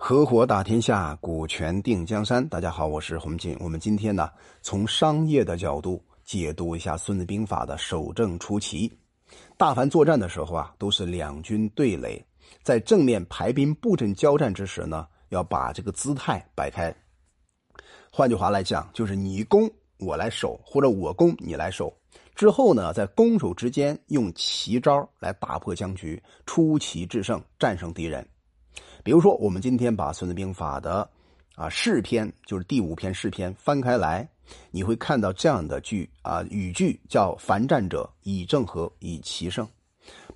合伙打天下，股权定江山。大家好，我是洪锦。我们今天呢，从商业的角度解读一下《孙子兵法》的守正出奇。大凡作战的时候啊，都是两军对垒，在正面排兵布阵交战之时呢，要把这个姿态摆开。换句话来讲，就是你攻我来守，或者我攻你来守。之后呢，在攻守之间用奇招来打破僵局，出奇制胜，战胜敌人。比如说，我们今天把《孙子兵法》的啊试篇，就是第五篇试篇翻开来，你会看到这样的句啊语句，叫“凡战者，以正合，以奇胜”。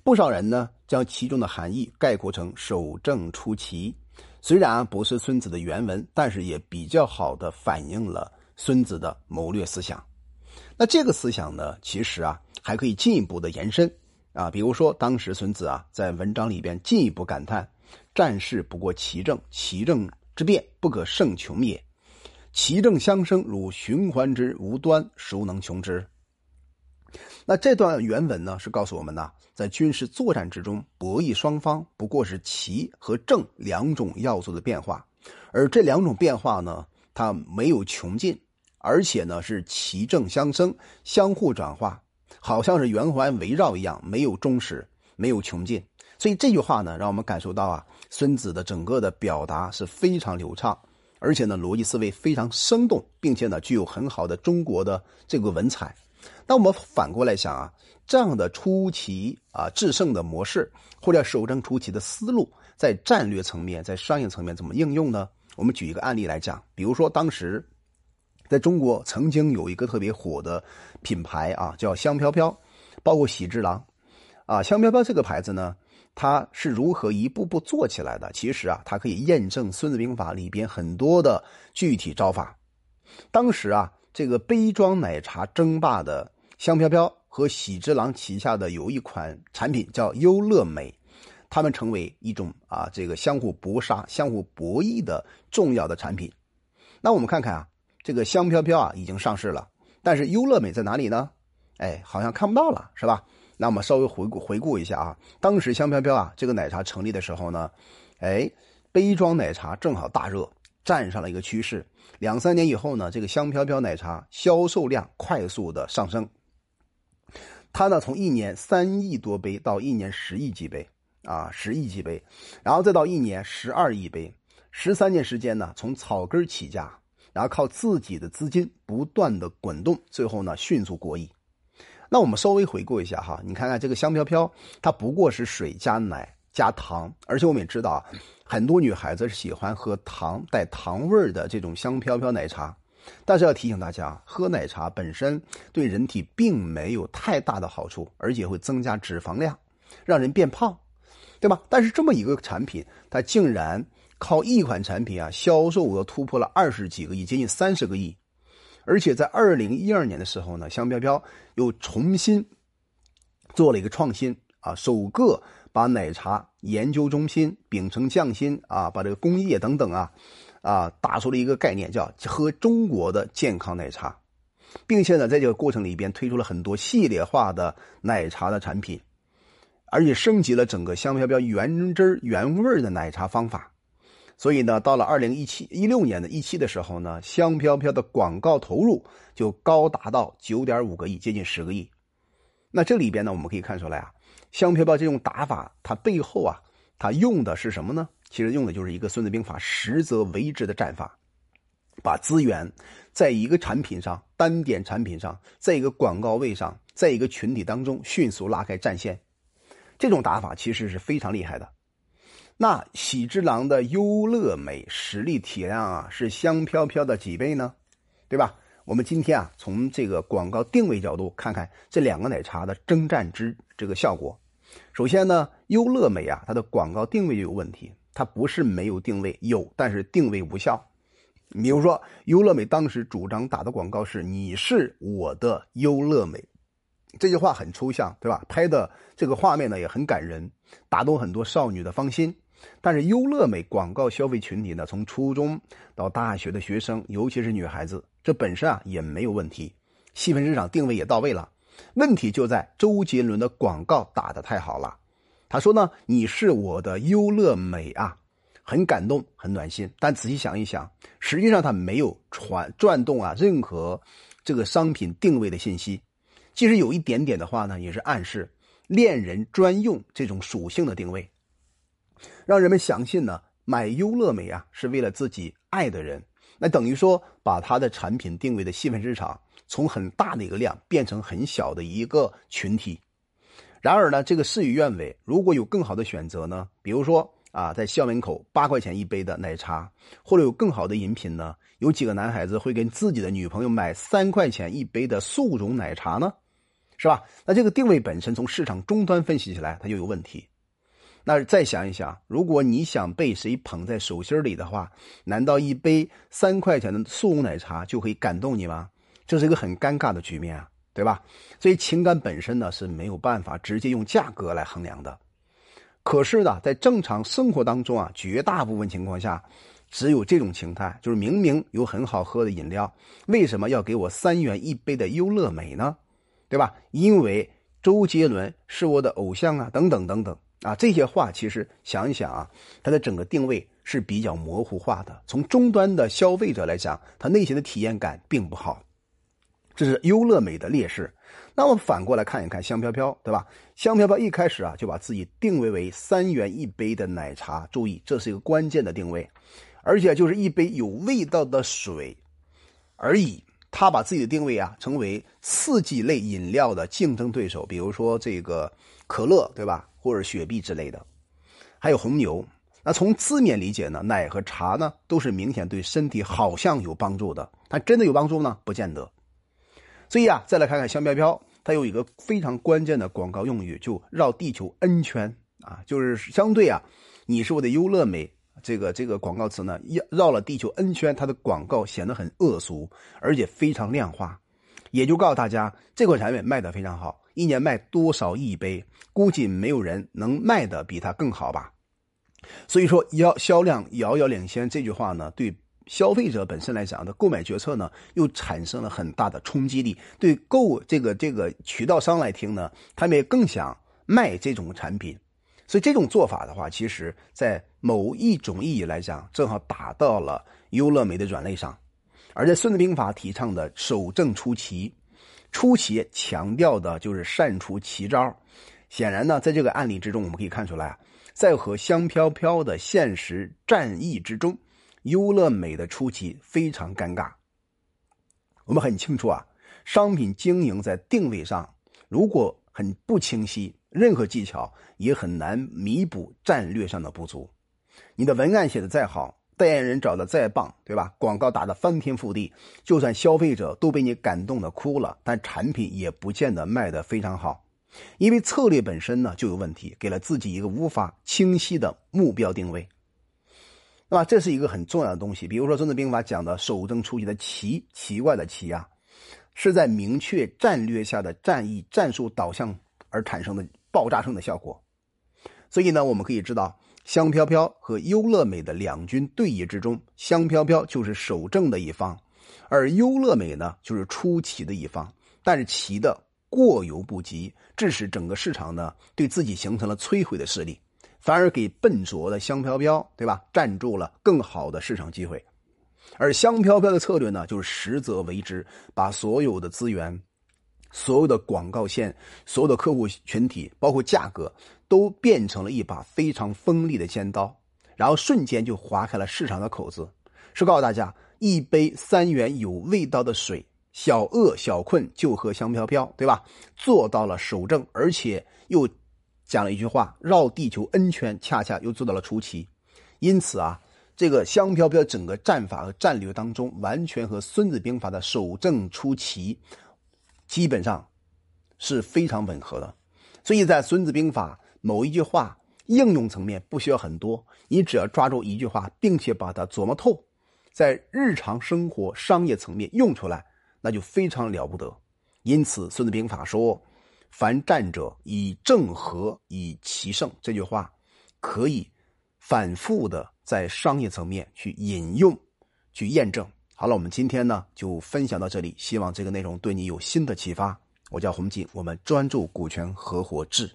不少人呢，将其中的含义概括成“守正出奇”。虽然不是孙子的原文，但是也比较好的反映了孙子的谋略思想。那这个思想呢，其实啊还可以进一步的延伸啊，比如说当时孙子啊在文章里边进一步感叹。战事不过其政，其政之变不可胜穷也。其政相生，如循环之无端，孰能穷之？那这段原文呢，是告诉我们呢，在军事作战之中，博弈双方不过是奇和正两种要素的变化，而这两种变化呢，它没有穷尽，而且呢是奇正相生，相互转化，好像是圆环围绕一样，没有终始，没有穷尽。所以这句话呢，让我们感受到啊，孙子的整个的表达是非常流畅，而且呢，逻辑思维非常生动，并且呢，具有很好的中国的这个文采。那我们反过来想啊，这样的出奇啊制胜的模式，或者守正出奇的思路，在战略层面、在商业层面怎么应用呢？我们举一个案例来讲，比如说当时在中国曾经有一个特别火的品牌啊，叫香飘飘，包括喜之郎啊，香飘飘这个牌子呢。他是如何一步步做起来的？其实啊，它可以验证《孙子兵法》里边很多的具体招法。当时啊，这个杯装奶茶争霸的香飘飘和喜之郎旗下的有一款产品叫优乐美，他们成为一种啊这个相互搏杀、相互博弈的重要的产品。那我们看看啊，这个香飘飘啊已经上市了，但是优乐美在哪里呢？哎，好像看不到了，是吧？那我们稍微回顾回顾一下啊，当时香飘飘啊这个奶茶成立的时候呢，哎，杯装奶茶正好大热，站上了一个趋势。两三年以后呢，这个香飘飘奶茶销售量快速的上升，它呢从一年三亿多杯到一年十亿几杯啊，十亿几杯，然后再到一年十二亿杯，十三年时间呢从草根起家，然后靠自己的资金不断的滚动，最后呢迅速过亿。那我们稍微回顾一下哈，你看看这个香飘飘，它不过是水加奶加糖，而且我们也知道啊，很多女孩子是喜欢喝糖带糖味的这种香飘飘奶茶。但是要提醒大家，喝奶茶本身对人体并没有太大的好处，而且会增加脂肪量，让人变胖，对吧？但是这么一个产品，它竟然靠一款产品啊，销售额突破了二十几个亿，接近三十个亿。而且在二零一二年的时候呢，香飘飘又重新做了一个创新啊，首个把奶茶研究中心秉承匠心啊，把这个工业等等啊啊打出了一个概念，叫喝中国的健康奶茶，并且呢，在这个过程里边推出了很多系列化的奶茶的产品，而且升级了整个香飘飘原汁原味的奶茶方法。所以呢，到了二零一七一六年的一期的时候呢，香飘飘的广告投入就高达到九点五个亿，接近十个亿。那这里边呢，我们可以看出来啊，香飘飘这种打法，它背后啊，它用的是什么呢？其实用的就是一个《孙子兵法》实则为之的战法，把资源在一个产品上、单点产品上，在一个广告位上，在一个群体当中迅速拉开战线。这种打法其实是非常厉害的。那喜之郎的优乐美实力体量啊，是香飘飘的几倍呢？对吧？我们今天啊，从这个广告定位角度看看这两个奶茶的征战之这个效果。首先呢，优乐美啊，它的广告定位就有问题，它不是没有定位，有，但是定位无效。比如说，优乐美当时主张打的广告是“你是我的优乐美”，这句话很抽象，对吧？拍的这个画面呢也很感人，打动很多少女的芳心。但是优乐美广告消费群体呢，从初中到大学的学生，尤其是女孩子，这本身啊也没有问题，细分市场定位也到位了。问题就在周杰伦的广告打得太好了。他说呢：“你是我的优乐美啊。”很感动，很暖心。但仔细想一想，实际上他没有传转动啊任何这个商品定位的信息。即使有一点点的话呢，也是暗示恋人专用这种属性的定位，让人们相信呢买优乐美啊是为了自己爱的人。那等于说把他的产品定位的细分市场从很大的一个量变成很小的一个群体。然而呢，这个事与愿违。如果有更好的选择呢？比如说啊，在校门口八块钱一杯的奶茶，或者有更好的饮品呢？有几个男孩子会跟自己的女朋友买三块钱一杯的速溶奶茶呢？是吧？那这个定位本身从市场终端分析起来，它就有问题。那再想一想，如果你想被谁捧在手心里的话，难道一杯三块钱的速溶奶茶就可以感动你吗？这是一个很尴尬的局面啊。对吧？所以情感本身呢是没有办法直接用价格来衡量的。可是呢，在正常生活当中啊，绝大部分情况下，只有这种情态，就是明明有很好喝的饮料，为什么要给我三元一杯的优乐美呢？对吧？因为周杰伦是我的偶像啊，等等等等啊，这些话其实想一想啊，它的整个定位是比较模糊化的。从终端的消费者来讲，他内心的体验感并不好。这是优乐美的劣势。那我们反过来看一看香飘飘，对吧？香飘飘一开始啊就把自己定位为三元一杯的奶茶，注意这是一个关键的定位，而且就是一杯有味道的水而已。他把自己的定位啊成为刺激类饮料的竞争对手，比如说这个可乐，对吧？或者雪碧之类的，还有红牛。那从字面理解呢，奶和茶呢都是明显对身体好像有帮助的，但真的有帮助呢？不见得。所以啊，再来看看香飘飘，它有一个非常关键的广告用语，就绕地球 N 圈啊，就是相对啊，你是我的优乐美这个这个广告词呢，绕绕了地球 N 圈，它的广告显得很恶俗，而且非常量化，也就告诉大家这款产品卖的非常好，一年卖多少亿杯，估计没有人能卖的比它更好吧。所以说，要销量遥遥领先这句话呢，对。消费者本身来讲的购买决策呢，又产生了很大的冲击力。对购这个这个渠道商来听呢，他们也更想卖这种产品。所以这种做法的话，其实在某一种意义来讲，正好打到了优乐美的软肋上。而在《孙子兵法》提倡的守正出奇，出奇强调的就是善出奇招。显然呢，在这个案例之中，我们可以看出来，在和香飘飘的现实战役之中。优乐美的出奇非常尴尬。我们很清楚啊，商品经营在定位上如果很不清晰，任何技巧也很难弥补战略上的不足。你的文案写的再好，代言人找的再棒，对吧？广告打的翻天覆地，就算消费者都被你感动的哭了，但产品也不见得卖的非常好，因为策略本身呢就有问题，给了自己一个无法清晰的目标定位。那么这是一个很重要的东西。比如说《孙子兵法》讲的“守正出奇”的“奇”，奇怪的“奇”啊，是在明确战略下的战役战术导向而产生的爆炸性的效果。所以呢，我们可以知道，香飘飘和优乐美的两军对弈之中，香飘飘就是守正的一方，而优乐美呢就是出奇的一方。但是奇的过犹不及，致使整个市场呢对自己形成了摧毁的势力。反而给笨拙的香飘飘，对吧？占住了更好的市场机会，而香飘飘的策略呢，就是实则为之，把所有的资源、所有的广告线、所有的客户群体，包括价格，都变成了一把非常锋利的尖刀，然后瞬间就划开了市场的口子，是告诉大家，一杯三元有味道的水，小饿小困就喝香飘飘，对吧？做到了守正，而且又。讲了一句话，绕地球 N 圈，恰恰又做到了出奇。因此啊，这个香飘飘整个战法和战略当中，完全和《孙子兵法》的守正出奇基本上是非常吻合的。所以在《孙子兵法》某一句话应用层面不需要很多，你只要抓住一句话，并且把它琢磨透，在日常生活商业层面用出来，那就非常了不得。因此，《孙子兵法》说。凡战者以正和以奇胜，这句话可以反复的在商业层面去引用、去验证。好了，我们今天呢就分享到这里，希望这个内容对你有新的启发。我叫洪锦，我们专注股权合伙制。